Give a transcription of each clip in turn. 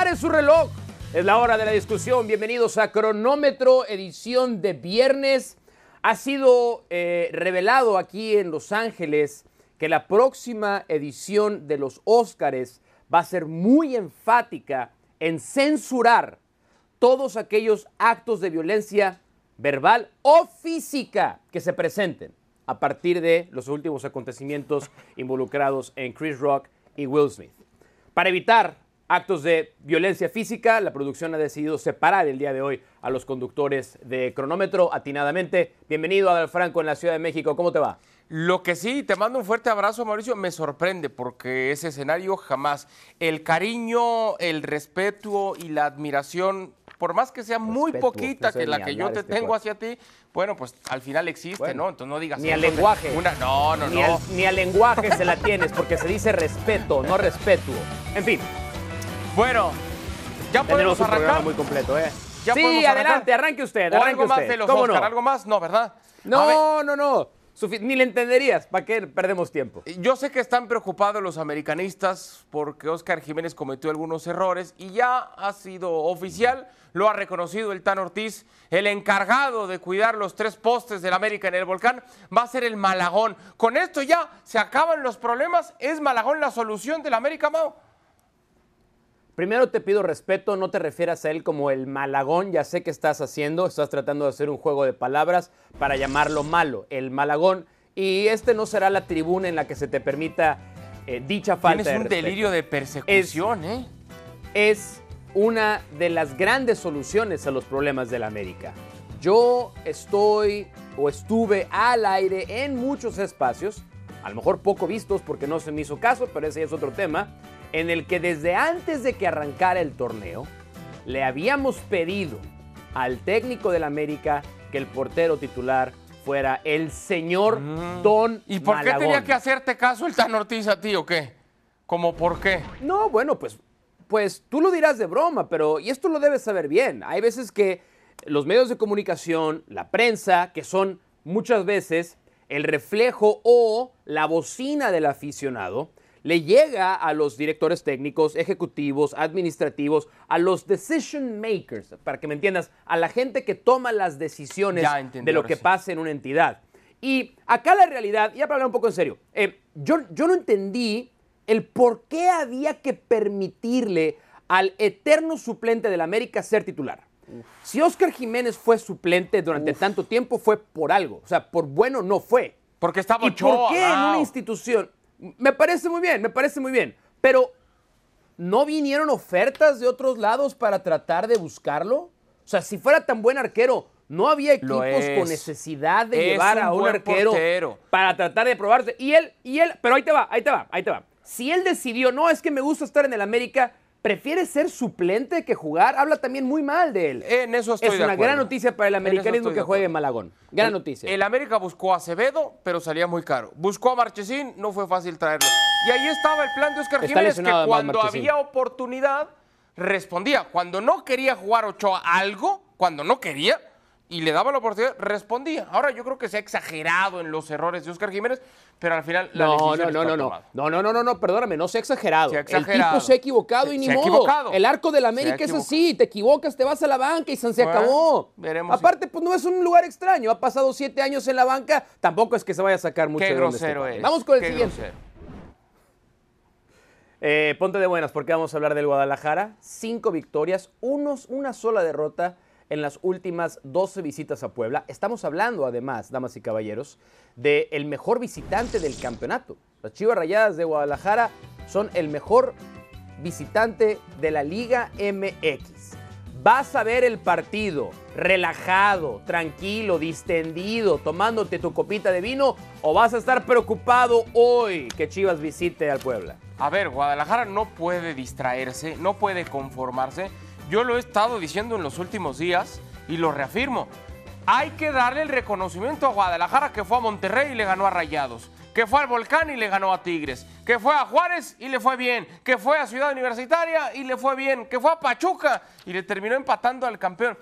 Pare su reloj. Es la hora de la discusión. Bienvenidos a Cronómetro, edición de viernes. Ha sido eh, revelado aquí en Los Ángeles que la próxima edición de los Óscares va a ser muy enfática en censurar todos aquellos actos de violencia verbal o física que se presenten a partir de los últimos acontecimientos involucrados en Chris Rock y Will Smith. Para evitar actos de violencia física, la producción ha decidido separar el día de hoy a los conductores de cronómetro atinadamente. Bienvenido Adal Franco en la Ciudad de México, ¿cómo te va? Lo que sí, te mando un fuerte abrazo, Mauricio, me sorprende porque ese escenario jamás. El cariño, el respeto y la admiración, por más que sea muy poquita que la que yo te tengo hacia ti, bueno, pues al final existe, ¿no? Entonces no digas. Ni al lenguaje. no, no, ni no. Al, ni al lenguaje se la tienes porque se dice respeto, no respeto. En fin. Bueno, ya podemos Tenemos un arrancar. muy completo, ¿eh? ¿Ya sí, podemos arrancar? adelante, arranque usted. ¿O arranque algo más de los ¿Cómo Oscar? no? ¿Algo más? No, ¿verdad? No, no, no. Ni le entenderías. ¿Para qué perdemos tiempo? Yo sé que están preocupados los americanistas porque Oscar Jiménez cometió algunos errores y ya ha sido oficial, lo ha reconocido el Tan Ortiz, el encargado de cuidar los tres postes del América en el volcán va a ser el Malagón. Con esto ya se acaban los problemas, ¿es Malagón la solución del América, Mau? Primero te pido respeto, no te refieras a él como el malagón, ya sé que estás haciendo, estás tratando de hacer un juego de palabras para llamarlo malo, el malagón, y este no será la tribuna en la que se te permita eh, dicha falta Tienes un delirio de persecución, ¿eh? es una de las grandes soluciones a los problemas de la América. Yo estoy o estuve al aire en muchos espacios, a lo mejor poco vistos porque no se me hizo caso, pero ese ya es otro tema, en el que desde antes de que arrancara el torneo, le habíamos pedido al técnico del América que el portero titular fuera el señor Don Mm. ¿Y por qué tenía que hacerte caso el Tan Ortiz a ti o qué? ¿Cómo por qué? No, bueno, pues, pues tú lo dirás de broma, pero y esto lo debes saber bien. Hay veces que los medios de comunicación, la prensa, que son muchas veces el reflejo o la bocina del aficionado, le llega a los directores técnicos, ejecutivos, administrativos, a los decision makers, para que me entiendas, a la gente que toma las decisiones entendí, de lo que sí. pasa en una entidad. Y acá la realidad, ya para hablar un poco en serio, eh, yo, yo no entendí el por qué había que permitirle al eterno suplente del América ser titular. Si Oscar Jiménez fue suplente durante tanto tiempo fue por algo, o sea, por bueno no fue. Porque estaba ¿Y Ochoa. por qué en una institución? Me parece muy bien, me parece muy bien, pero ¿no vinieron ofertas de otros lados para tratar de buscarlo? O sea, si fuera tan buen arquero, ¿no había equipos con necesidad de Es llevar un a un arquero portero. para tratar de probarse? Y él, y él, pero ahí te va, ahí te va, ahí te va. Si él decidió, no, es que me gusta estar en el América, prefiere ser suplente que jugar, habla también muy mal de él. En eso estoy es de una acuerdo. gran noticia para el En americanismo que juegue acuerdo. Malagón. Gran El- noticia. El América buscó a Acevedo, pero salía muy caro. Buscó a Marchesín, no fue fácil traerlo. Y ahí estaba el plan de Oscar Está Jiménez, que cuando Marchesín. había oportunidad, respondía. Cuando no quería jugar Ochoa algo, cuando no quería, y le daba la oportunidad, respondía. Ahora yo creo que se ha exagerado en los errores de Oscar Jiménez, pero al final la No, decisión no, está no, no, no. tomada. No, no, no, no, no, perdóname, no se ha exagerado. Se ha El exagerado. tipo se ha equivocado y ni se modo. equivocado. El arco de la Se ha América es así, te equivocas, te vas a la banca y se, Bueno, acabó. veremos si- Aparte, pues no es un lugar extraño. Ha pasado siete años en la banca, tampoco es que se vaya a sacar mucho Qué de donde grosero esté. es. Vamos con el qué siguiente. grosero. Eh, ponte de buenas porque vamos a hablar del Guadalajara. Cinco victorias, unos, una sola derrota en las últimas 12 visitas a Puebla. Estamos hablando, además, damas y caballeros, del mejor visitante del campeonato. Las Chivas Rayadas de Guadalajara son el mejor visitante de la Liga MX. Vas a ver el partido relajado, tranquilo, distendido, tomándote tu copita de vino o vas a estar preocupado hoy que Chivas visite al Puebla. A ver, Guadalajara no puede distraerse, no puede conformarse. Yo lo he estado diciendo en los últimos días y lo reafirmo. Hay que darle el reconocimiento a Guadalajara que fue a Monterrey y le ganó a Rayados, que fue al Volcán y le ganó a Tigres, que fue a Juárez y le fue bien, que fue a Ciudad Universitaria y le fue bien, que fue a Pachuca y le terminó empatando al campeón.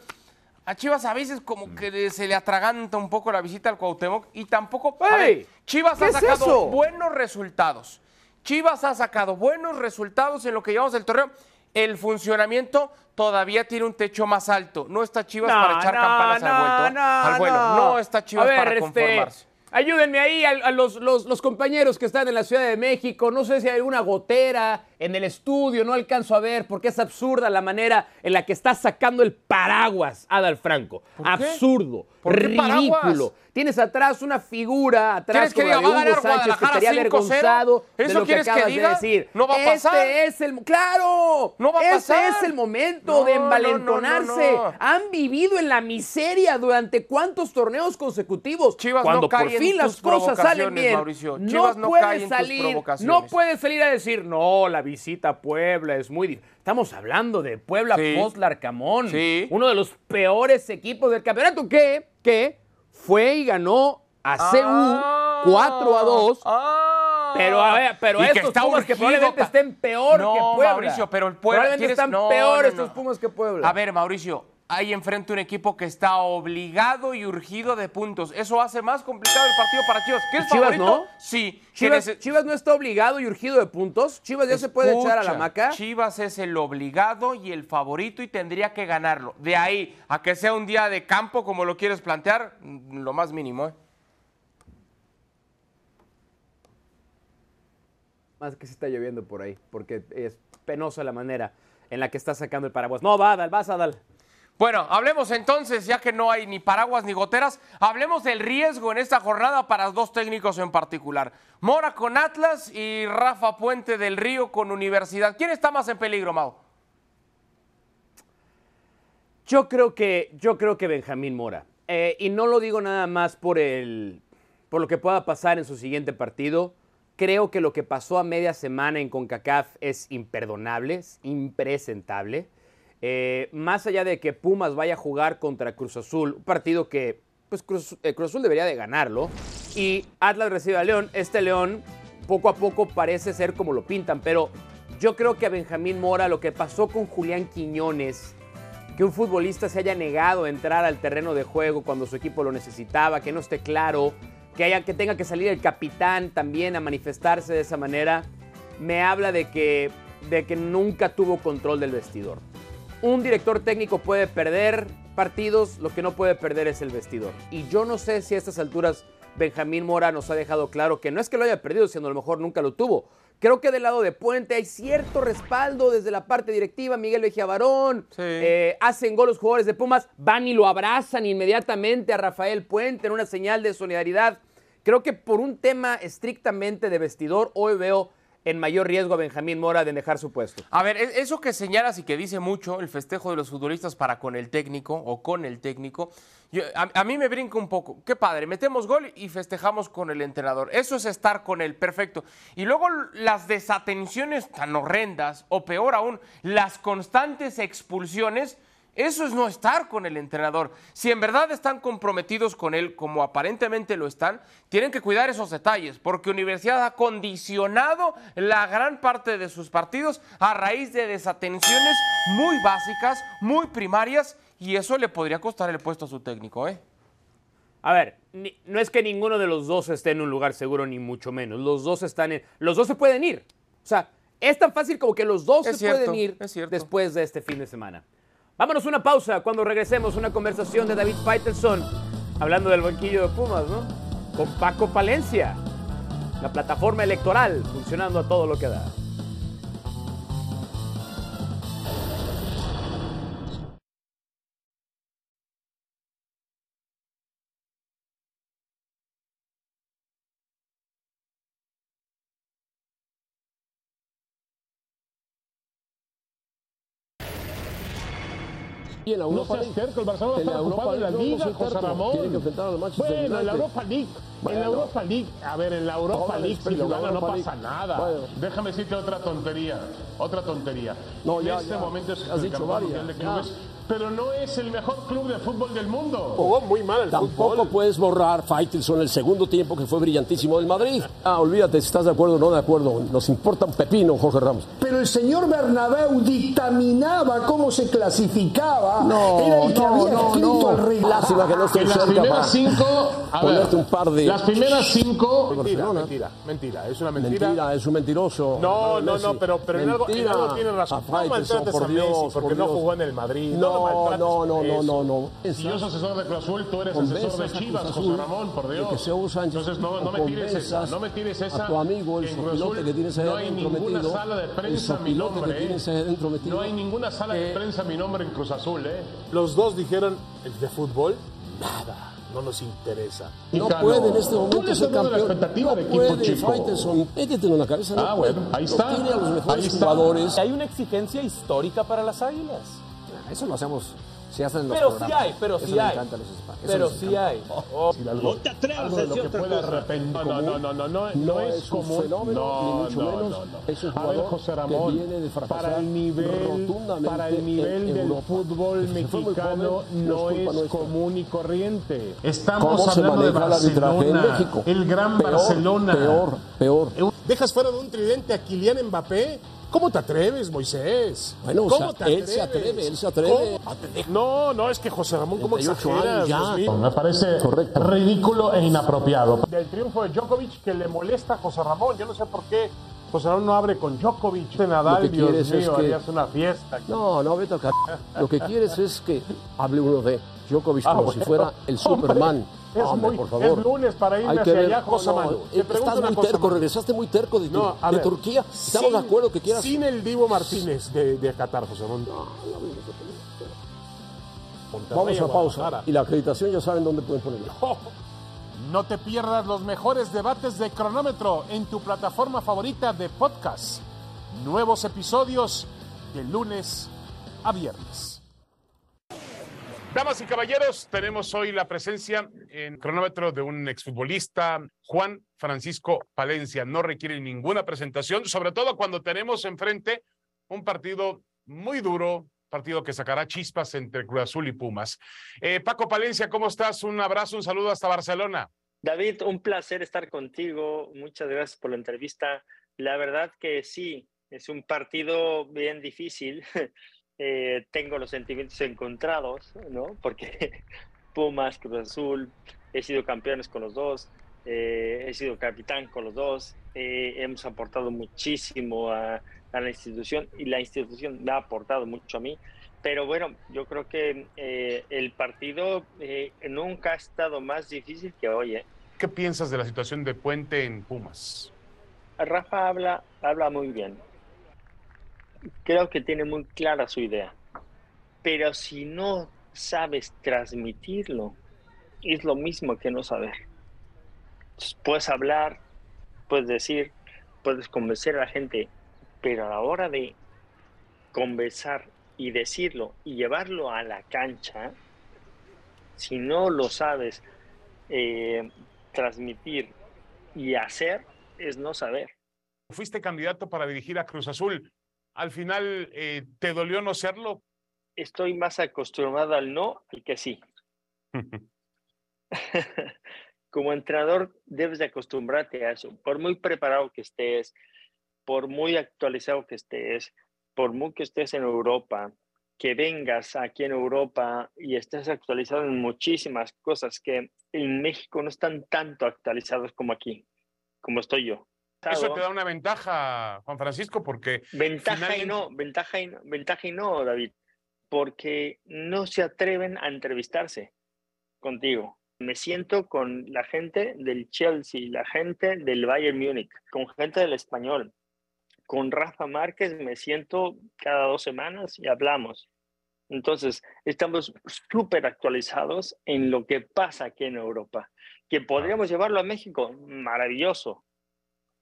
A Chivas a veces como que le- se le atraganta un poco la visita al Cuauhtémoc y tampoco... A ¡Ey! ver, Chivas ¿Qué ha sacado buenos resultados. Chivas ha sacado buenos resultados en lo que llevamos del torneo el funcionamiento todavía tiene un techo más alto. No está Chivas No, para echar no, campanas no, al, vuelto, no, al vuelo. no. No está Chivas ver, para este, conformarse. Ayúdenme ahí a, a los, los- los compañeros que están en la Ciudad de México. No sé si hay alguna gotera en el estudio, no alcanzo a ver porque es absurda la manera en la que está sacando el paraguas Adal Franco. Absurdo, ¿Por qué ridículo. Tienes atrás una figura, atrás ¿Quieres que como la diga, de Hugo Sánchez que estaría 5-0? avergonzado de ¿Eso lo que acabas de decir. No va a pasar. Este es el claro. No va a pasar. es el momento No, de envalentonarse. no. Han vivido en la miseria durante cuántos torneos consecutivos. Chivas Cuando por fin las cosas salen provocaciones, bien, Mauricio. Chivas no puede salir, no puede salir a decir no, la visita a Puebla es muy difícil. Estamos hablando de Puebla Sí. post Larcamón, Sí. uno de los peores equipos del campeonato que que fue y ganó a CU Ah, 4 a 2. ah. Pero, a ver, pero Y que estos está Pumas que urgido probablemente ta- estén peor No, que Puebla. Mauricio, pero el Puebla Probablemente tienes- están no, peor no, estos. Pumas que Puebla. A ver, Mauricio, hay enfrente un equipo que está obligado y urgido de puntos. Eso hace más complicado el partido para Chivas. ¿Qué es Chivas favorito? no? Sí. Chivas, ¿Quieres- Chivas no está obligado y urgido de puntos. Chivas ya se puede echar a la maca. Chivas es el obligado y el favorito y tendría que ganarlo. De ahí a que sea un día de campo como lo quieres plantear, mm, lo más mínimo. ¿eh? Más que se está lloviendo por ahí, porque es penosa la manera en la que está sacando el paraguas. No, va, Adal, vas, Adal. Bueno, hablemos entonces, ya que no hay ni paraguas ni goteras, hablemos del riesgo en esta jornada para dos técnicos en particular. Mora con Atlas y Rafa Puente del Río con Universidad. ¿Quién está más en peligro, Mau? Yo creo que, yo creo que Benjamín Mora. Eh, y no lo digo nada más por, el, por lo que pueda pasar en su siguiente partido. Creo que lo que pasó a media semana en CONCACAF es imperdonable, es impresentable. Eh, más allá de que Pumas vaya a jugar contra Cruz Azul, un partido que pues Cruz, eh, Cruz Azul debería de ganarlo, y Atlas recibe a León, este León poco a poco parece ser como lo pintan, pero yo creo que a Benjamín Mora lo que pasó con Julián Quiñones, que un futbolista se haya negado a entrar al terreno de juego cuando su equipo lo necesitaba, que no esté claro, que, haya, que tenga que salir el capitán también a manifestarse de esa manera, me habla de que, de que nunca tuvo control del vestidor. Un director técnico puede perder partidos, lo que no puede perder es el vestidor. Y yo no sé si a estas alturas Benjamín Mora nos ha dejado claro que no es que lo haya perdido, sino a lo mejor nunca lo tuvo. Creo que del lado de Puente hay cierto respaldo desde la parte directiva. Miguel Vejía Barón, Sí. eh, hacen gol los jugadores de Pumas, van y lo abrazan inmediatamente a Rafael Puente en una señal de solidaridad. Creo que por un tema estrictamente de vestidor, hoy veo en mayor riesgo a Benjamín Mora de dejar su puesto. A ver, e- eso que señalas y que dice mucho el festejo de los futbolistas para con el técnico o con el técnico, a, a mí me brinca un poco. Qué padre, metemos gol y festejamos con el entrenador. Eso es estar con él, perfecto. Y luego las desatenciones tan horrendas, o peor aún, las constantes expulsiones. Eso es no estar con el entrenador. Si en verdad están comprometidos con él, como aparentemente lo están, tienen que cuidar esos detalles, porque Universidad ha condicionado la gran parte de sus partidos a raíz de desatenciones muy básicas, muy primarias, y eso le podría costar el puesto a su técnico, ¿eh? A ver, ni- no es que ninguno de los dos esté en un lugar seguro, ni mucho menos. Los dos están en. Los dos se pueden ir. O sea, es tan fácil como que los dos Es se cierto, pueden ir después de este fin de semana. Vámonos una pausa. Cuando regresemos, una conversación de David Faitelson hablando del banquillo de Pumas, ¿no? Con Paco Palencia. La plataforma electoral funcionando a todo lo que da. Y en la No Europa se League. el Barcelona está la ocupado Europa en la League no José acerca. Ramón. Tiene que enfrentar al Manchester Bueno, en la. Europa League, en la Europa League, a ver, en la Europa Ahora, League, si lo gana no pasa League- nada. Bueno. Déjame decirte otra tontería, otra tontería. No, en ya, este ya. momento es Has el dicho campeón varias, mundial de clubes pero no es el mejor club de fútbol del mundo. Jugó muy mal el Tampoco fútbol. puedes borrar Faitelson el segundo tiempo que fue brillantísimo del Madrid. Ah, olvídate si estás de acuerdo o no de acuerdo. Nos importa un pepino, Jorge Ramos. Pero el señor Bernabéu dictaminaba cómo se clasificaba. No, Era el que no, había no, escrito no. el. Lástima que no estoy En las primeras cinco, a ver, un par de... las primeras cinco, mentira, mentira, mentira, es una mentira. Mentira, es un mentiroso. No, no, no, pero, pero en, algo, en algo tiene razón. No por a Dios, Messi porque por no jugó en el Madrid. No, No, no, no, no, no, no. Si yo soy asesor de Cruz Azul, tú eres asesor de Chivas, José Ramón, por Dios. que sea Hugo Sánchez, Entonces no, no me tires esa, no me tires esa. a tu amigo, el sopilote que tienes ahí no hay ninguna metido, sala de el prensa a mi sopilote que nombre. ¿eh? tienes ahí adentro metido, No hay ninguna sala de que- prensa a mi nombre en Cruz Azul, ¿eh? Los dos dijeron, el de fútbol, nada, no nos interesa. No Hija, puede no. en este momento ser dando la campeón. expectativa no de equipo puede, chico. Faitelson. Métetelo en la cabeza. no Ah, puede. bueno, ahí está. Tiene a los mejores Ahí está. jugadores. Hay una exigencia histórica para las águilas. Eso lo hacemos, se hacen los Pero sí hay, pero Eso sí le hay. encanta a los hispanos. Eso Pero les sí encanta. hay. Algo, algo de lo que pueda arrepentir. No, no, no, no, no, no, No es es un común. fenómeno, no, ni mucho no, menos. no, no. Es un A ver, jugador José que Ramón, viene de fracasar para el nivel, rotundamente para el nivel en del Europa. fútbol Si fue muy mexicano joven, no no es culpa es nuestra. común y corriente. ¿Cómo Estamos se hablando de maneja el arbitraje en Barcelona, México? el gran Peor, Barcelona. Peor, peor. ¿Dejas fuera de un tridente a Kylian Mbappé? ¿Cómo te atreves, Moisés? Bueno, o ¿Cómo sea, te él se atreves? atreve, él se atreve. ¿Cómo? No, no, es que José Ramón, ¿cómo 38 exageras? ya. Me parece Correcto. ridículo e inapropiado. Del triunfo de Djokovic que le molesta a José Ramón. Yo no sé por qué José Ramón no abre con Djokovic. De Nadal, Lo que Dios quieres es mío, que- harías una fiesta. No, no, vete a ca- Lo que quieres es que hable uno de Djokovic Ah, como bueno. si fuera el Superman. es Hombre, muy- por favor. es lunes para irme Hay que hacia ver, allá, José no, Te Estás muy cosa, terco, Manu. regresaste muy terco de, tu- No, de ver, Turquía. Estamos Sin- de acuerdo que quieras. Sin el Divo Martínez de, de Qatar, José. Monterrey, Vamos a pausa. Y la acreditación ya saben dónde pueden ponerla. No te pierdas los mejores debates de cronómetro en tu plataforma favorita de podcast. Nuevos episodios de lunes a viernes. Damas y caballeros, tenemos hoy la presencia en cronómetro de un exfutbolista, Juan Francisco Palencia. No requiere ninguna presentación, sobre todo cuando tenemos enfrente un partido muy duro, partido que sacará chispas entre Cruz Azul y Pumas. Eh, Paco Palencia, ¿cómo estás? Un abrazo, un saludo hasta Barcelona. David, un placer estar contigo. Muchas gracias por la entrevista. La verdad que sí, es un partido bien difícil. Eh, tengo los sentimientos encontrados, ¿no? Porque Pumas, Cruz Azul, he sido campeones con los dos, eh, he sido capitán con los dos, eh, hemos aportado muchísimo a, a la institución y la institución me ha aportado mucho a mí. Pero bueno, yo creo que eh, el partido eh, nunca ha estado más difícil que hoy. ¿eh? ¿Qué piensas de la situación de Puente en Pumas? Rafa habla, habla muy bien. Creo que tiene muy clara su idea. Pero si no sabes transmitirlo, es lo mismo que no saber. Puedes hablar, puedes decir, puedes convencer a la gente, pero a la hora de conversar y decirlo y llevarlo a la cancha, si no lo sabes eh, transmitir y hacer, es no saber. Fuiste candidato para dirigir a Cruz Azul. Al final, eh, ¿te dolió no serlo? Estoy más acostumbrado al no al que sí. Como entrenador debes de acostumbrarte a eso. Por muy preparado que estés, por muy actualizado que estés, por muy que estés en Europa, que vengas aquí en Europa y estés actualizado en muchísimas cosas que en México no están tanto actualizados como aquí, como estoy yo. Eso te da una ventaja, Juan Francisco, porque Ventaja y finalmente- no, ventaja y no, ventaja y no, David, porque no se atreven a entrevistarse contigo. Me siento con la gente del Chelsea, la gente del Bayern Múnich, con gente del español. Con Rafa Márquez me siento cada dos semanas y hablamos. Entonces, estamos súper actualizados en lo que pasa aquí en Europa. Que podríamos llevarlo a México, maravilloso,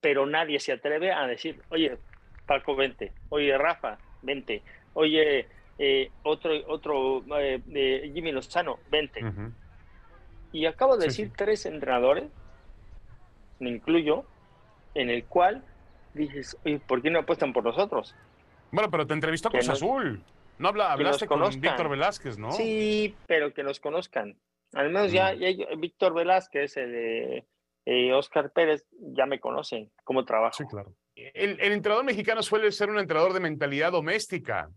pero nadie se atreve a decir, oye, Paco, vente, oye, Rafa, vente, oye, eh, otro, otro eh, eh, Jimmy Lozano, vente. Ujú. Y acabo de Sí, decir sí. tres entrenadores, me incluyo, en el cual dices, oye, ¿por qué no apuestan por nosotros? Bueno, pero te entrevistó Cruz Azul. No habla, hablaste con. Víctor Velázquez, ¿no? Sí, pero que nos conozcan. Al menos ya, Mm. ya Víctor Velázquez, el de eh, Oscar Pérez, ya me conocen cómo trabajo. Sí, claro. El, el entrenador mexicano suele ser un entrenador de mentalidad doméstica.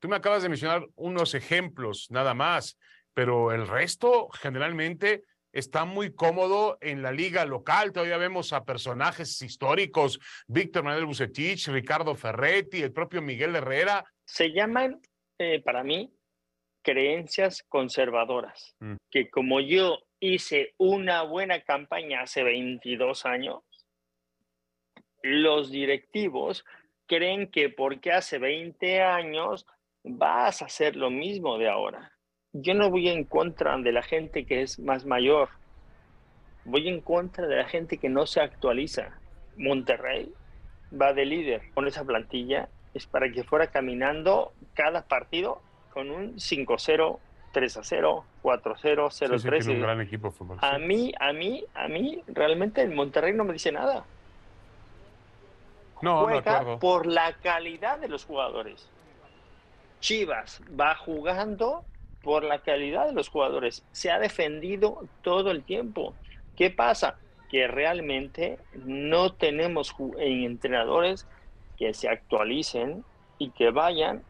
Tú me acabas de mencionar unos ejemplos, nada más, pero el resto generalmente está muy cómodo en la liga local. Todavía vemos a personajes históricos, Víctor Manuel Bucetich, Ricardo Ferretti, el propio Miguel Herrera. Se llaman, eh, para mí, creencias conservadoras. Mm. Que como yo hice una buena campaña hace 22 años, los directivos creen que porque hace 20 años vas a hacer lo mismo de ahora. Yo no voy en contra de la gente que es más mayor. Voy en contra de la gente que no se actualiza. Monterrey va de líder con esa plantilla. Es para que fuera caminando cada partido con un 5-0, 3-0, 4-0, Sí, sí, 0-3. tiene un gran equipo de fútbol. A sí. mí, a mí, a mí, realmente el Monterrey no me dice nada. No, Juega acuerdo. por la calidad de los jugadores. Chivas va jugando por la calidad de los jugadores. Se ha defendido todo el tiempo. ¿Qué pasa? Que realmente no tenemos eh, entrenadores que se actualicen y que vayan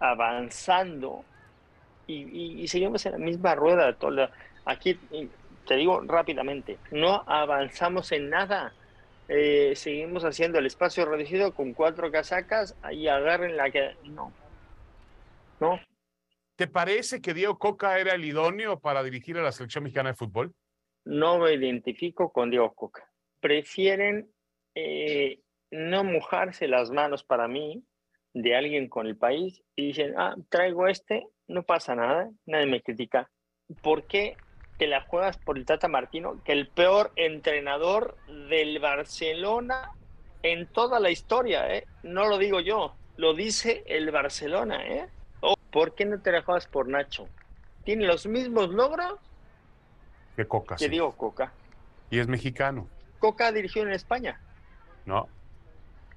avanzando y, seguimos en la misma rueda. toda Aquí te digo rápidamente, no avanzamos en nada. Eh, seguimos haciendo el espacio reducido con cuatro casacas y agarren la que... No, no, ¿Te parece que Diego Coca era el idóneo para dirigir a la selección mexicana de fútbol? no me identifico con Diego Coca. Prefieren eh, no mojarse las manos para mí de alguien con el país y dicen, ah, traigo este, no pasa nada, nadie me critica. ¿Por qué te la juegas por el Tata Martino, que el peor entrenador del Barcelona en toda la historia, ¿eh? No lo digo yo, lo dice el Barcelona, ¿eh? O, ¿Por qué no te la juegas por Nacho? Tiene los mismos logros Que Coca. que sí. Diego Coca. Y es mexicano. Coca dirigió en España. No.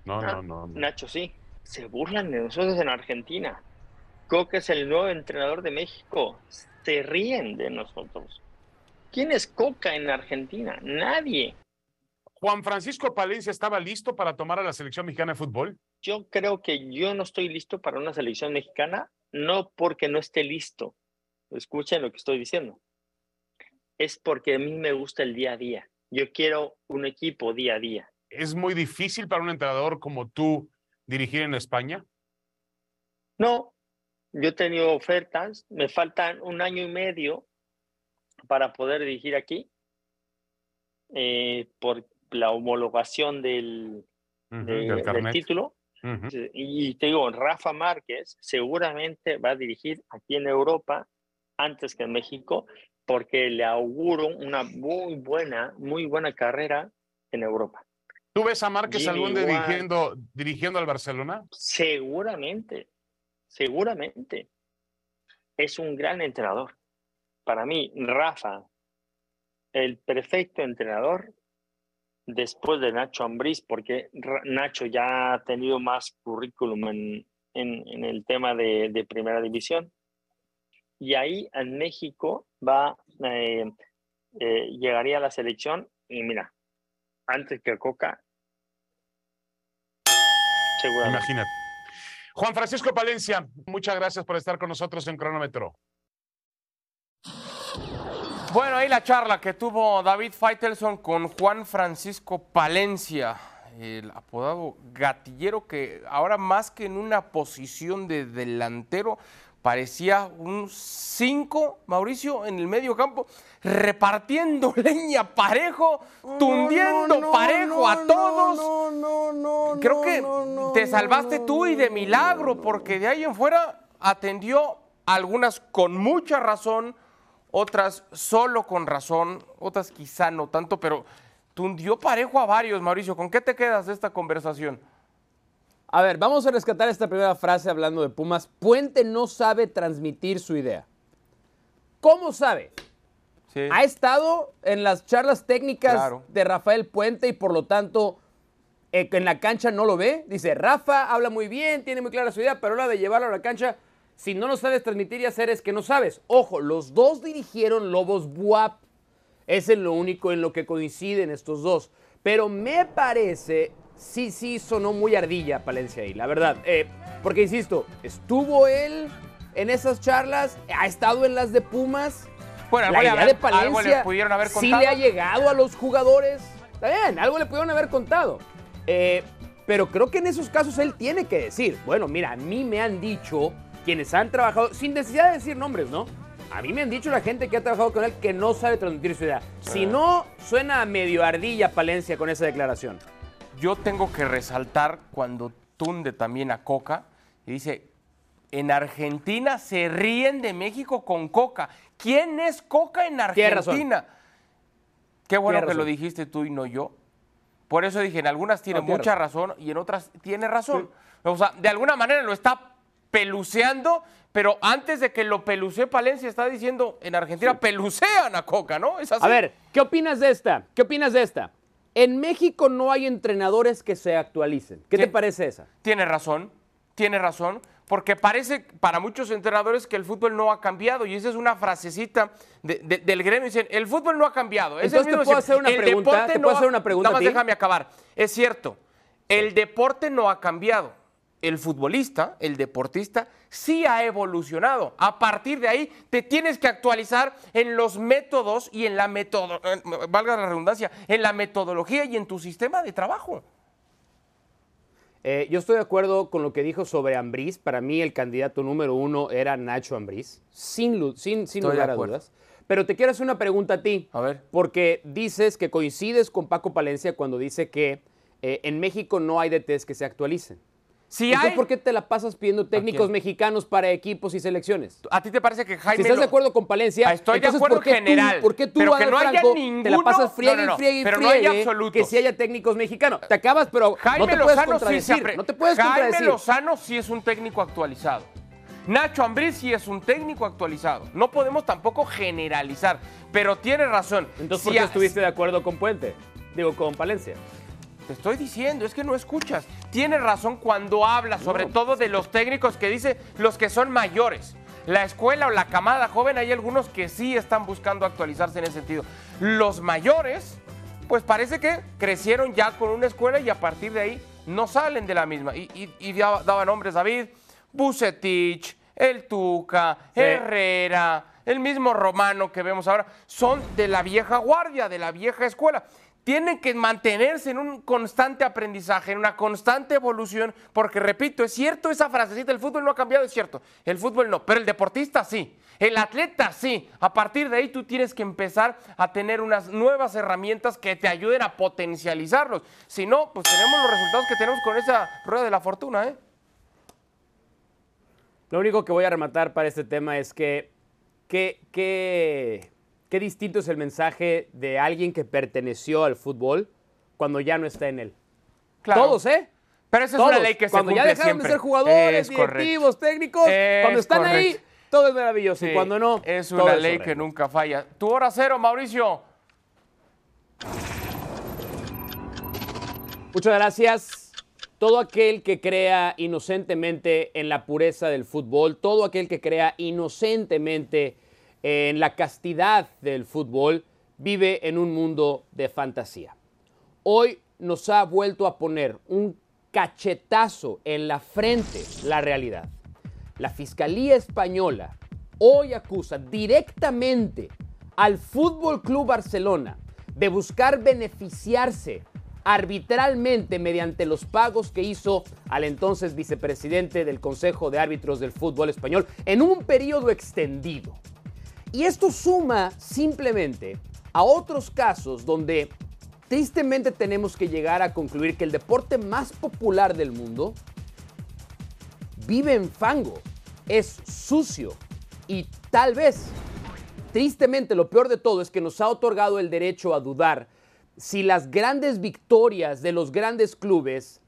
No, Ah, no, no. no. Nacho, sí. Se burlan de nosotros en Argentina. Coca es el nuevo entrenador de México. Se ríen de nosotros. ¿Quién es Coca en Argentina? Nadie. Juan Francisco Palencia estaba listo para tomar a la selección mexicana de fútbol. Yo creo que yo no estoy listo para una selección mexicana, no porque no esté listo. Escuchen lo que estoy diciendo. Es porque a mí me gusta el día a día. Yo quiero un equipo día a día. ¿Es muy difícil para un entrenador como tú dirigir en España? No, yo he tenido ofertas, me faltan un año y medio para poder dirigir aquí eh, por la homologación del, Ujú, de- del del Y te digo, Rafa Márquez seguramente va a dirigir aquí en Europa antes que en México, porque le auguro una muy buena, muy buena carrera en Europa. ¿Tú ves a Márquez Jimmy algún día dirigiendo, dirigiendo al Barcelona? Seguramente, seguramente. Es un gran entrenador. Para mí, Rafa, el perfecto entrenador después de Nacho Ambriz, porque Nacho ya ha tenido más currículum en, en- en el tema de, de primera división. Y ahí en México va, eh, eh, llegaría a la selección y mira, antes que Coca, seguramente. Imagínate. Juan Francisco Palencia, muchas gracias por estar con nosotros en Cronómetro. Bueno, ahí la charla que tuvo David Feitelson con Juan Francisco Palencia, el apodado gatillero que ahora más que en una posición de delantero parecía un 5, Mauricio, en el medio campo, repartiendo leña parejo, tundiendo parejo a todos. No, no, no. Creo que te salvaste tú y de milagro, porque de ahí en fuera atendió algunas con mucha razón, otras solo con razón, otras quizá no tanto, pero tundió parejo a varios, Mauricio. ¿Con qué te quedas de esta conversación? A ver, vamos a rescatar esta primera frase hablando de Pumas. Puente no sabe transmitir su idea. ¿Cómo sabe? Sí. Ha estado en las charlas técnicas Claro. de Rafael Puente y por lo tanto eh, en la cancha no lo ve. Dice, Rafa habla muy bien, tiene muy clara su idea, pero a la hora de llevarlo a la cancha, si no lo sabes transmitir y hacer es que no sabes. Ojo, los dos dirigieron Lobos Buap. Ese es lo único en lo que coinciden estos dos. Pero me parece, sí, sí, sonó muy ardilla Palencia ahí, la verdad. Eh, porque, insisto, estuvo él en esas charlas, ha estado en las de Pumas. Bueno, la algo le idea haber- de Palencia algo le pudieron haber sí contado. le ha llegado a los jugadores. Está bien, algo le pudieron haber contado. Eh, pero creo que en esos casos él tiene que decir, bueno, mira, a mí me han dicho quienes han trabajado, sin necesidad de decir nombres, ¿no? A mí me han dicho la gente que ha trabajado con él que no sabe transmitir su idea. Si no, suena medio ardilla Palencia con esa declaración. Yo tengo que resaltar cuando tunde también a Coca y dice, en Argentina se ríen de México con Coca. ¿Quién es Coca en. Argentina? Qué bueno que lo dijiste tú y no yo. Por eso dije, en algunas tiene No, tiene mucha razón y en otras tiene razón. O sea, de alguna manera lo está peluceando, pero antes de que lo pelucee Palencia está diciendo, en Argentina pelucean a Coca, ¿no? Es así. A ver, ¿qué opinas de esta? ¿Qué opinas de esta? En México no hay entrenadores que se actualicen. ¿Qué te Sí. parece esa? Tiene razón, tiene razón, porque parece para muchos entrenadores que el fútbol no ha cambiado y esa es una frasecita de- de- del gremio. Dicen, el fútbol no ha cambiado. Es el Entonces, ¿te puedo hacer una el pregunta? deporte ¿Te no puedo ha- hacer una pregunta Nada a más ti? déjame acabar. Es cierto, el deporte no ha cambiado. El futbolista, el deportista, sí ha evolucionado. A partir de ahí, te tienes que actualizar en los métodos y en la metodo, valga la redundancia, en la metodología y en tu sistema de trabajo. Eh, yo estoy de acuerdo con lo que dijo sobre Ambriz. Para mí el candidato número uno era Nacho Ambriz, sin, lugar a dudas. Pero te quiero hacer una pregunta a ti. A ver. Porque dices que coincides con Paco Palencia cuando dice que eh, en México no hay DTs que se actualicen. Si hay, ¿por qué te la pasas pidiendo técnicos mexicanos para equipos y selecciones? ¿A ti te parece que Jaime Si estás lo- de acuerdo con Palencia, Ah, Estoy de acuerdo ¿por qué general, tú, ¿por qué tú, pero que no haya Franco, te la ninguno- pasas friegue no, no, no, y friegue pero no haya friegue absolutos. que si haya técnicos mexicanos? Te acabas, pero Jaime no te puedes Lozano sí se contradecir. apre- no te puedes Jaime contradecir. Lozano sí es un técnico actualizado. Nacho Ambriz sí es un técnico actualizado. No podemos tampoco generalizar, pero tiene razón. Entonces, Si ¿por qué a- estuviste de acuerdo con Puente? Digo, con Palencia. Te estoy diciendo, es que no escuchas. Tiene razón cuando habla, sobre todo de los técnicos que dice los que son mayores. La escuela o la camada joven, hay algunos que sí están buscando actualizarse en ese sentido. Los mayores, pues parece que crecieron ya con una escuela y a partir de ahí no salen de la misma. Y, y- y daba, daba nombres, David, Bucetich, el Tuca, Sí. Herrera, el mismo Romano que vemos ahora, son de la vieja guardia, de la vieja escuela. Tienen que mantenerse en un constante aprendizaje, en una constante evolución, porque repito, es cierto esa frasecita, el fútbol no ha cambiado, es cierto, el fútbol no, pero el deportista sí, el atleta sí. A partir de ahí tú tienes que empezar a tener unas nuevas herramientas que te ayuden a potencializarlos. Si no, pues tenemos los resultados que tenemos con esa rueda de la fortuna, ¿eh? Lo único que voy a rematar para este tema es que qué, qué, qué distinto es el mensaje de alguien que perteneció al fútbol cuando ya no está en él. Claro. Todos, ¿eh? Pero esa es una ley que se Cuando ya dejaron siempre. de ser jugadores, Es correcto. directivos, técnicos, Es cuando están ahí, todo es maravilloso. Sí, y cuando no, es una ley que nunca falla. Tu hora cero, Mauricio. Muchas gracias. Todo aquel que crea inocentemente en la pureza del fútbol, todo aquel que crea inocentemente en la castidad del fútbol, vive en un mundo de fantasía. Hoy nos ha vuelto a poner un cachetazo en la frente la realidad. La Fiscalía Española hoy acusa directamente al Fútbol Club Barcelona de buscar beneficiarse arbitralmente mediante los pagos que hizo al entonces vicepresidente del Consejo de Árbitros del Fútbol Español en un periodo extendido. Y esto suma simplemente a otros casos donde tristemente tenemos que llegar a concluir que el deporte más popular del mundo vive en fango, es sucio y tal vez, tristemente, lo peor de todo es que nos ha otorgado el derecho a dudar si las grandes victorias de los grandes clubes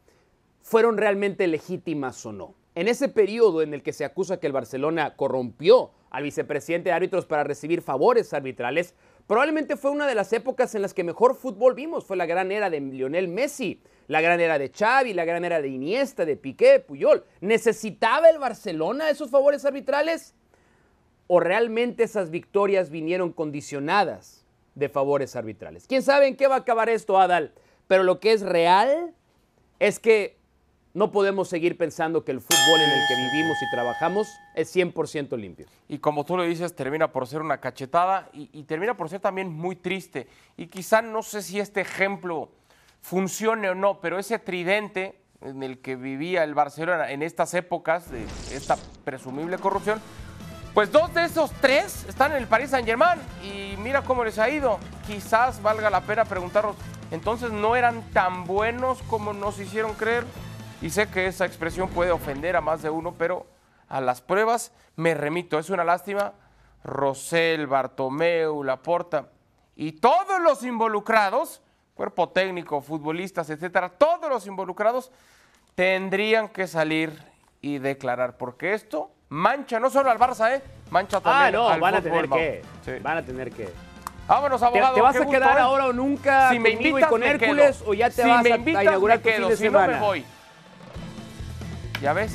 fueron realmente legítimas o no. En ese periodo en el que se acusa que el Barcelona corrompió al vicepresidente de árbitros para recibir favores arbitrales, Probablemente fue una de las épocas en las que mejor fútbol vimos. Fue la gran era de Lionel Messi, la gran era de Xavi, la gran era de Iniesta, de Piqué, Puyol. ¿Necesitaba el Barcelona esos favores arbitrales? ¿O realmente esas victorias vinieron condicionadas de favores arbitrales? ¿Quién sabe en qué va a acabar esto, Adal? Pero lo que es real es que no podemos seguir pensando que el fútbol en el que vivimos y trabajamos es 100% limpio. Y como tú lo dices, termina por ser una cachetada y, y, termina por ser también muy triste. Y quizá no sé si este ejemplo funcione o no, pero ese tridente en el que vivía el Barcelona en estas épocas de esta presumible corrupción, pues dos de esos tres están en el Paris Saint Germain y mira cómo les ha ido. Quizás valga la pena preguntarnos, entonces no eran tan buenos como nos hicieron creer. Y sé que esa expresión puede ofender a más de uno, pero a las pruebas me remito. Es una lástima. Rosell, Bartomeu, Laporta y todos los involucrados, cuerpo técnico, futbolistas, etcétera, todos los involucrados tendrían que salir y declarar, porque esto mancha no solo al Barça, ¿eh? Mancha también ah, no, al van a tener que. Sí. Van a tener que. Vámonos, ¿Te, abogado. te vas a gusto, quedar ¿eh? ahora o nunca Si me invitas, y con Hércules quedo. o ya te si vas me invitas, a inaugurar me tu fin quedo. de si no, semana? me voy. Ya ves,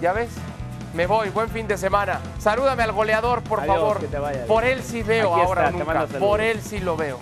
ya ves. Me voy, buen fin de semana. Salúdame al goleador, por Adiós, favor. Por él sí veo Aquí ahora está, nunca. Por él sí lo veo.